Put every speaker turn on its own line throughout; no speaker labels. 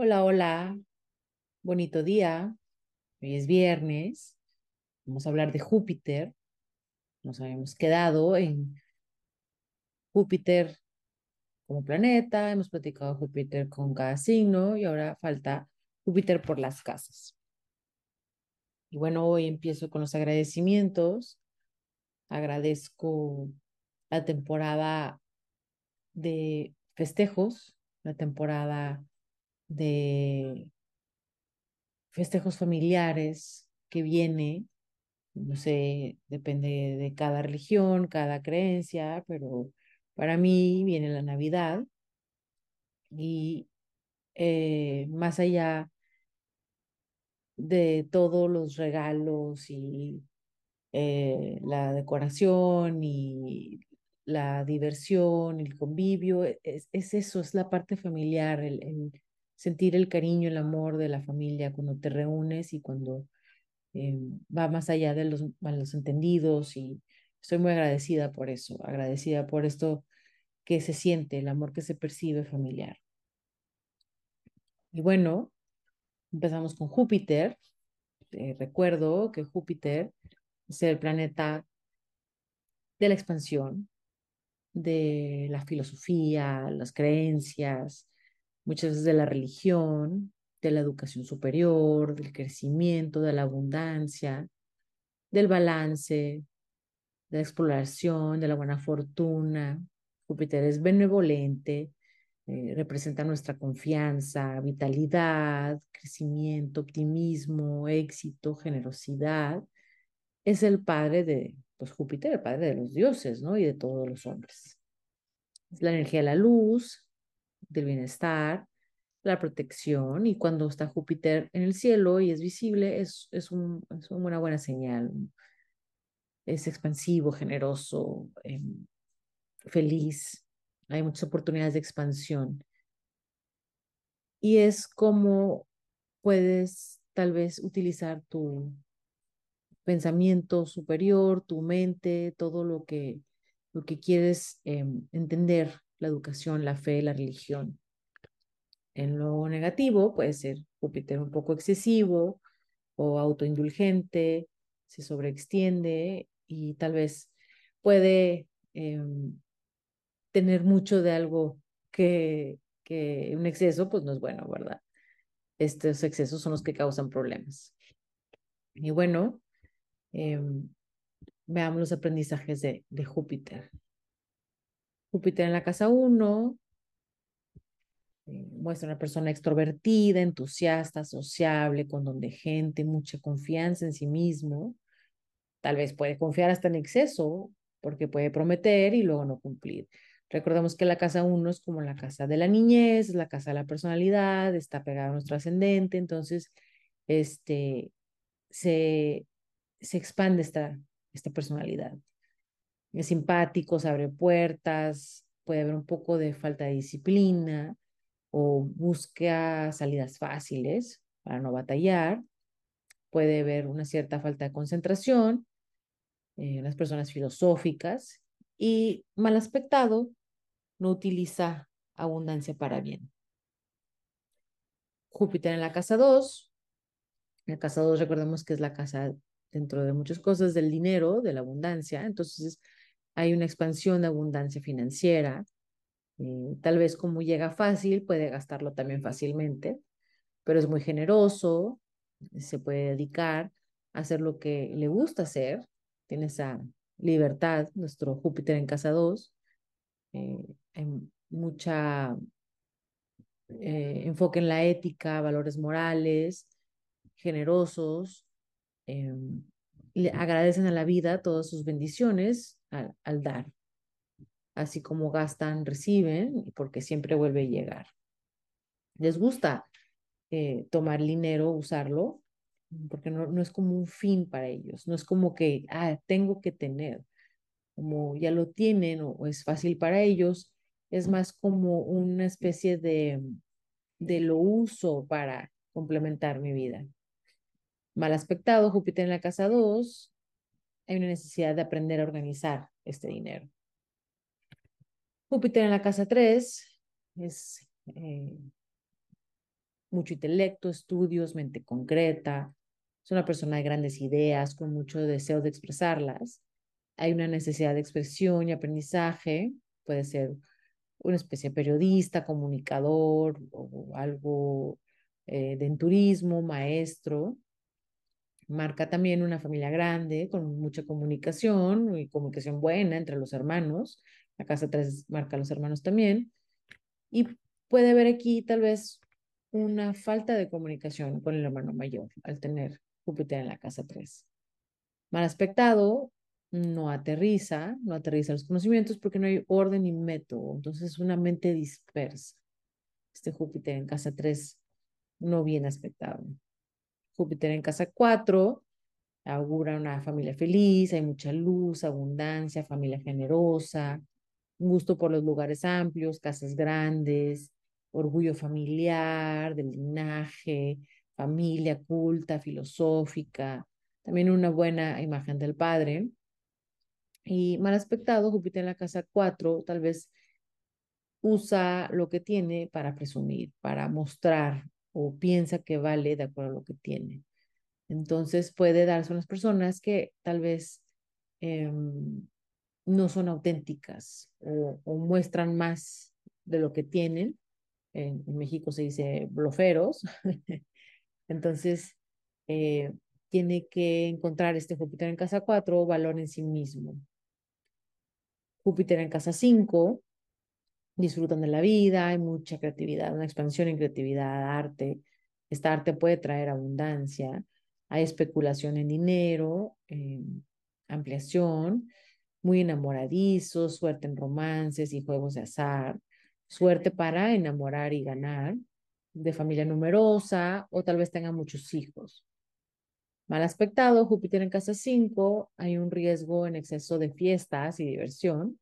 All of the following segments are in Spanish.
Hola, hola, bonito día. Hoy es viernes. Vamos a hablar de Júpiter. Nos habíamos quedado en Júpiter como planeta, hemos platicado Júpiter con cada signo y ahora falta Júpiter por las casas. Y bueno, hoy empiezo con los agradecimientos. Agradezco la temporada de festejos, la temporada de festejos familiares que viene, no sé, depende de cada religión, cada creencia, pero para mí viene la Navidad y eh, más allá de todos los regalos y eh, la decoración y la diversión, el convivio, e, es, es eso, es la parte familiar, el, el sentir el cariño, el amor de la familia cuando te reúnes y cuando eh, va más allá de los malos entendidos y estoy muy agradecida por eso, agradecida por esto que se siente, el amor que se percibe familiar. Y bueno, empezamos con Júpiter. Eh, recuerdo que Júpiter es el planeta de la expansión, de la filosofía, las creencias, muchas veces de la religión, de la educación superior, del crecimiento, de la abundancia, del balance, de la exploración, de la buena fortuna. Júpiter es benevolente, eh, representa nuestra confianza, vitalidad, crecimiento, optimismo, éxito, generosidad. Es el padre de, pues Júpiter, el padre de los dioses, ¿no? Y de todos los hombres. Es la energía de la luz, del bienestar, la protección y cuando está Júpiter en el cielo y es visible, es, es, un, es una buena señal. Es expansivo, generoso, eh, feliz, hay muchas oportunidades de expansión. Y es como puedes tal vez utilizar tu pensamiento superior, tu mente, todo lo que, lo que quieres eh, entender, la educación, la fe, la religión. En lo negativo puede ser Júpiter un poco excesivo o autoindulgente, se sobreextiende y tal vez puede eh, tener mucho de algo que, que un exceso, pues no es bueno, ¿verdad? Estos excesos son los que causan problemas. Y bueno, eh, veamos los aprendizajes de, de Júpiter. Júpiter en la casa 1 eh, muestra una persona extrovertida, entusiasta, sociable, con don de gente, mucha confianza en sí mismo. Tal vez puede confiar hasta en exceso, porque puede prometer y luego no cumplir. Recordemos que la casa 1 es como la casa de la niñez, la casa de la personalidad, está pegada a nuestro ascendente, entonces este, se, se expande esta, esta personalidad. Es simpático, se abre puertas, puede haber un poco de falta de disciplina o busca salidas fáciles para no batallar. Puede haber una cierta falta de concentración, eh, las personas filosóficas y mal aspectado no utiliza abundancia para bien. Júpiter en la casa 2. En la casa 2 recordemos que es la casa dentro de muchas cosas del dinero, de la abundancia. Entonces hay una expansión de abundancia financiera. Eh, tal vez como llega fácil, puede gastarlo también fácilmente, pero es muy generoso, se puede dedicar a hacer lo que le gusta hacer, tiene esa libertad, nuestro Júpiter en casa 2. Eh, hay mucha eh, enfoque en la ética, valores morales, generosos, eh, le agradecen a la vida todas sus bendiciones al, al, dar. Así como gastan, reciben, porque siempre vuelve a llegar. Les gusta eh, tomar dinero, usarlo, porque no, no, es como un fin para ellos, no es como que, ah, tengo que tener, como ya lo tienen o, o es fácil para ellos, es más como una especie de, de lo uso para complementar mi vida. Mal aspectado, Júpiter en la casa 2, hay una necesidad de aprender a organizar este dinero. Júpiter en la casa 3 es eh, mucho intelecto, estudios, mente concreta. Es una persona de grandes ideas, con mucho deseo de expresarlas. Hay una necesidad de expresión y aprendizaje. Puede ser una especie de periodista, comunicador o algo eh, de turismo, maestro. Marca también una familia grande con mucha comunicación y comunicación buena entre los hermanos. La casa 3 marca a los hermanos también. Y puede haber aquí tal vez una falta de comunicación con el hermano mayor al tener Júpiter en la casa 3. Mal aspectado, no aterriza, no aterriza los conocimientos porque no hay orden y método. Entonces es una mente dispersa. Este Júpiter en casa 3 no bien aspectado. Júpiter en casa 4 augura una familia feliz, hay mucha luz, abundancia, familia generosa, gusto por los lugares amplios, casas grandes, orgullo familiar, del linaje, familia culta, filosófica, también una buena imagen del padre. Y mal aspectado, Júpiter en la casa 4, tal vez usa lo que tiene para presumir, para mostrar o piensa que vale de acuerdo a lo que tiene. Entonces puede darse a unas personas que tal vez em, no son auténticas o, muestran más de lo que tienen. En, México se dice bloferos. Entonces, eh, tiene que encontrar este Júpiter en casa 4 valor en sí mismo. Júpiter en casa 5 disfrutan de la vida, hay mucha creatividad, una expansión en creatividad, arte. Esta arte puede traer abundancia, hay especulación en dinero, ampliación, muy enamoradizos, suerte en romances y juegos de azar, suerte para enamorar y ganar, de familia numerosa o tal vez tengan muchos hijos. Mal aspectado, Júpiter en casa 5, hay un riesgo en exceso de fiestas y diversión.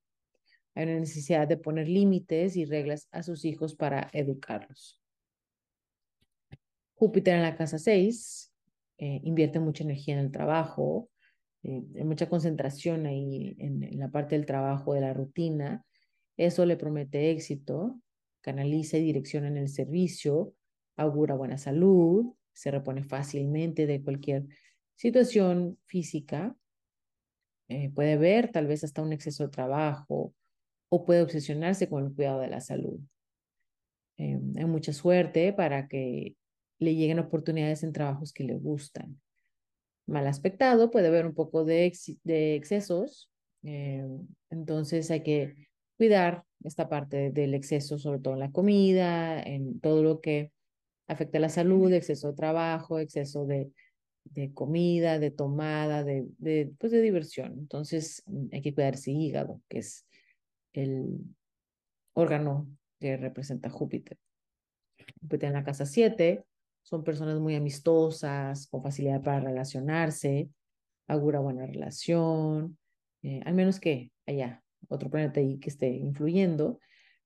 Hay una necesidad de poner límites y reglas a sus hijos para educarlos. Júpiter en la casa 6, eh, invierte mucha energía en el trabajo, eh, mucha concentración ahí en, en, la parte del trabajo, de la rutina. Eso le promete éxito, canaliza y direcciona en el servicio, augura buena salud, se repone fácilmente de cualquier situación física. Eh, puede ver tal vez hasta un exceso de trabajo o puede obsesionarse con el cuidado de la salud. Eh, hay mucha suerte para que le lleguen oportunidades en trabajos que le gustan. Mal aspectado, puede haber un poco de, de excesos, eh, entonces hay que cuidar esta parte del exceso, sobre todo en la comida, en todo lo que afecta la salud, exceso de trabajo, exceso de, comida, de tomada, de, de, pues de diversión. Entonces hay que cuidar ese hígado, que es el órgano que representa Júpiter. Júpiter en la casa 7 son personas muy amistosas, con facilidad para relacionarse, augura buena relación, eh, al menos que haya otro planeta ahí que esté influyendo.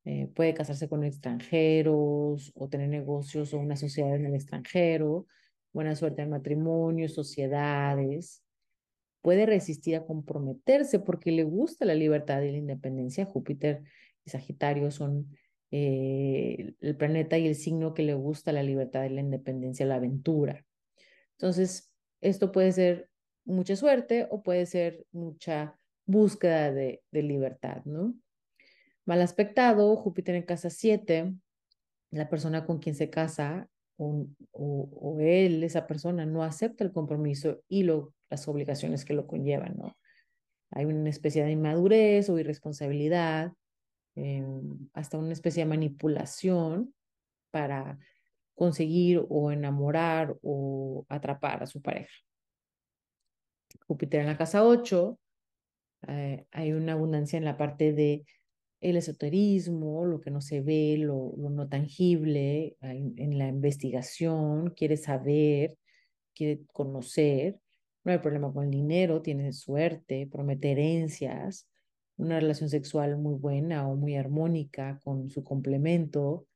Eh, puede casarse con extranjeros o tener negocios o una sociedad en el extranjero, buena suerte en matrimonio, sociedades. Puede resistir a comprometerse porque le gusta la libertad y la independencia. Júpiter y Sagitario son eh, el planeta y el signo que le gusta la libertad y la independencia, la aventura. Entonces, esto puede ser mucha suerte o puede ser mucha búsqueda de, de libertad, ¿no? Mal aspectado, Júpiter en casa 7, la persona con quien se casa o, o, él, esa persona, no acepta el compromiso y lo, las obligaciones que lo conllevan, ¿no? Hay una especie de inmadurez o irresponsabilidad, eh, hasta una especie de manipulación para conseguir o enamorar o atrapar a su pareja. Júpiter en la casa 8, eh, hay una abundancia en la parte de el esoterismo, lo que no se ve, lo, no tangible, en, la investigación, quiere saber, quiere conocer, no hay problema con el dinero, tiene suerte, promete herencias, una relación sexual muy buena o muy armónica con su complemento,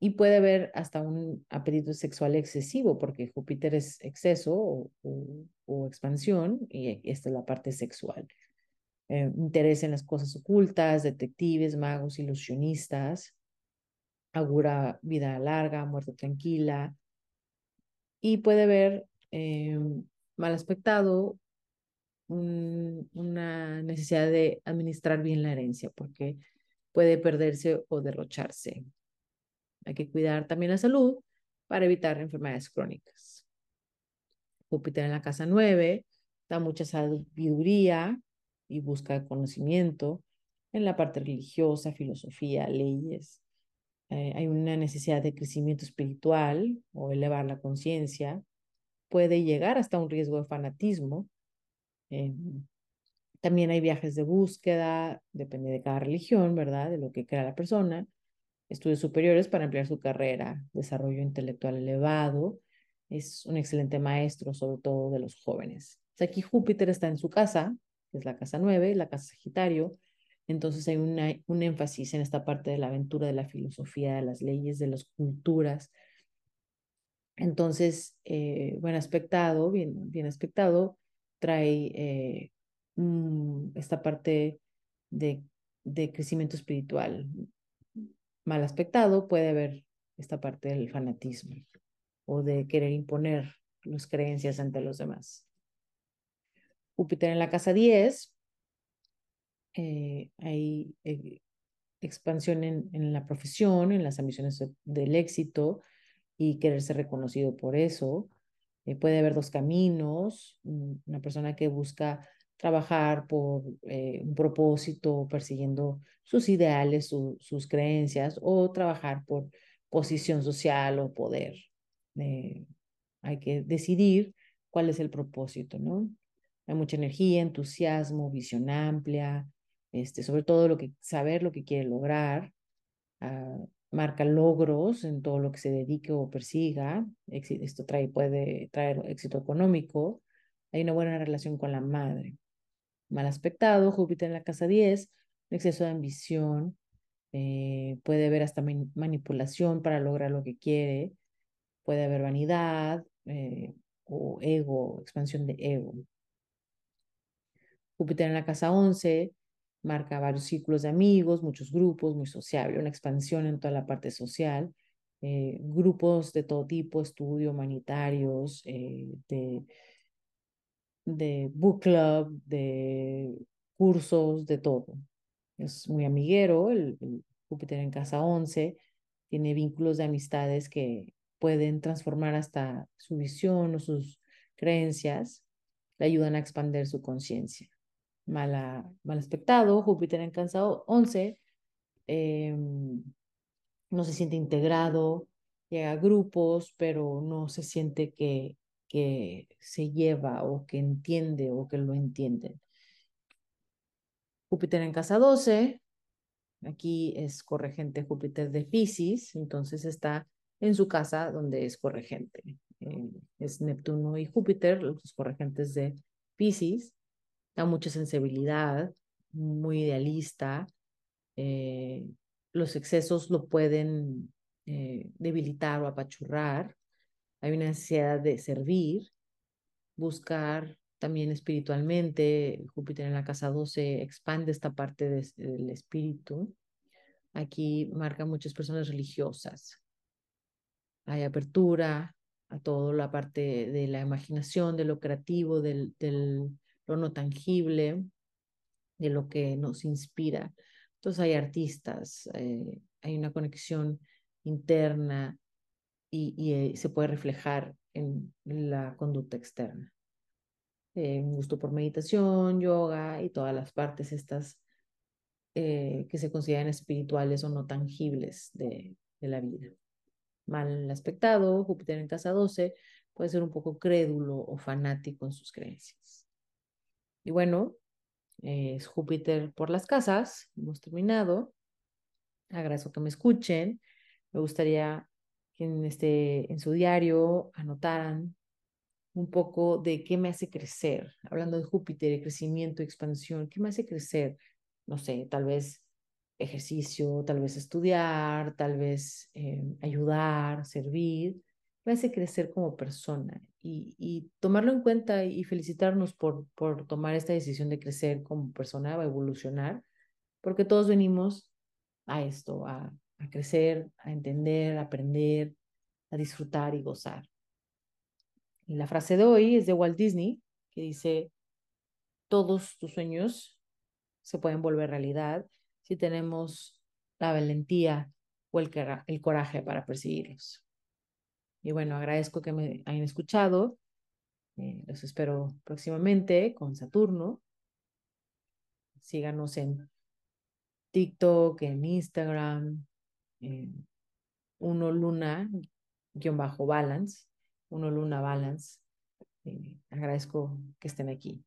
y puede haber hasta un apetito sexual excesivo, porque Júpiter es exceso o, o expansión, y esta es la parte sexual eh, interés en las cosas ocultas, detectives, magos, ilusionistas. augura vida larga, muerte tranquila, y puede ver eh, mal aspectado una necesidad de administrar bien la herencia, porque puede perderse o derrocharse. Hay que cuidar también la salud para evitar enfermedades crónicas. Júpiter en la casa 9 da mucha sabiduría y busca conocimiento en la parte religiosa, filosofía, leyes. Eh, hay una necesidad de crecimiento espiritual o elevar la conciencia. Puede llegar hasta un riesgo de fanatismo. Eh, también hay viajes de búsqueda, depende de cada religión, ¿verdad? De lo que crea la persona. Estudios superiores para ampliar su carrera, desarrollo intelectual elevado. Es un excelente maestro, sobre todo de los jóvenes. aquí Júpiter está en su casa, que es la casa 9, la casa Sagitario. Entonces hay una, un énfasis en esta parte de la aventura, de la filosofía, de las leyes, de las culturas. Entonces, eh, buen aspectado, bien, bien aspectado, trae eh, esta parte de, de crecimiento espiritual. Mal aspectado puede haber esta parte del fanatismo o de querer imponer las creencias ante los demás. Júpiter en la casa 10, eh, hay eh, expansión en, la profesión, en las ambiciones del éxito y querer ser reconocido por eso. Eh, puede haber dos caminos, una persona que busca trabajar por un propósito, persiguiendo sus ideales, sus creencias, o trabajar por posición social o poder. hay que decidir cuál es el propósito, ¿no? Hay mucha energía, entusiasmo, visión amplia, este, sobre todo lo que, saber lo que quiere lograr, ah, marca logros en todo lo que se dedique o persiga, esto trae, puede traer éxito económico, hay una buena relación con la madre. Mal aspectado, Júpiter en la casa 10, exceso de ambición, eh, puede haber hasta manipulación para lograr lo que quiere, puede haber vanidad eh, o ego, expansión de ego. Júpiter en la casa 11 marca varios círculos de amigos, muchos grupos, muy sociable, una expansión en toda la parte social, eh, grupos de todo tipo, estudio, humanitarios, eh, de, book club, de cursos, de todo. Es muy amiguero, el Júpiter en casa 11, tiene vínculos de amistades que pueden transformar hasta su visión o sus creencias, le ayudan a expandir su conciencia mala, mal aspectado, Júpiter en cansado 11, em, no se siente integrado, llega a grupos, pero no se siente que, que se lleva o que entiende o que lo entienden. Júpiter en casa 12, aquí es corregente Júpiter de Pisces, entonces está en su casa donde es corregente. Eh, es Neptuno y Júpiter, los corregentes de Pisces da mucha sensibilidad, muy idealista. Eh, los excesos lo pueden eh, debilitar o apachurrar. Hay una necesidad de servir, buscar también espiritualmente. Júpiter en la casa 12 expande esta parte del espíritu. Aquí marca muchas personas religiosas. Hay apertura a toda la parte de la imaginación, de lo creativo, del lo no tangible, de lo que nos inspira. Entonces hay artistas, eh, hay una conexión interna y, eh, se puede reflejar en la conducta externa. Eh, un gusto por meditación, yoga y todas las partes estas que se consideran espirituales o no tangibles de, de la vida. Mal aspectado, Júpiter en casa 12, puede ser un poco crédulo o fanático en sus creencias. Y bueno, es Júpiter por las casas, hemos terminado. Agradezco que me escuchen. Me gustaría que en, este, en su diario anotaran un poco de qué me hace crecer, hablando de Júpiter, de crecimiento, expansión, qué me hace crecer, no sé, tal vez ejercicio, tal vez estudiar, tal vez eh, ayudar, servir, me hace crecer como persona y, tomarlo en cuenta y felicitarnos por, por tomar esta decisión de crecer como persona, a evolucionar, porque todos venimos a esto, a, a crecer, a entender, a aprender, a disfrutar y gozar. Y la frase de hoy es de Walt Disney, que dice, todos tus sueños se pueden volver realidad si tenemos la valentía o el coraje para perseguirlos. Y bueno, agradezco que me hayan escuchado. Eh, los espero próximamente con Saturno. Síganos en TikTok, en Instagram, en Uno Luna, guion bajo balance, Uno Luna balance. Eh, agradezco que estén aquí.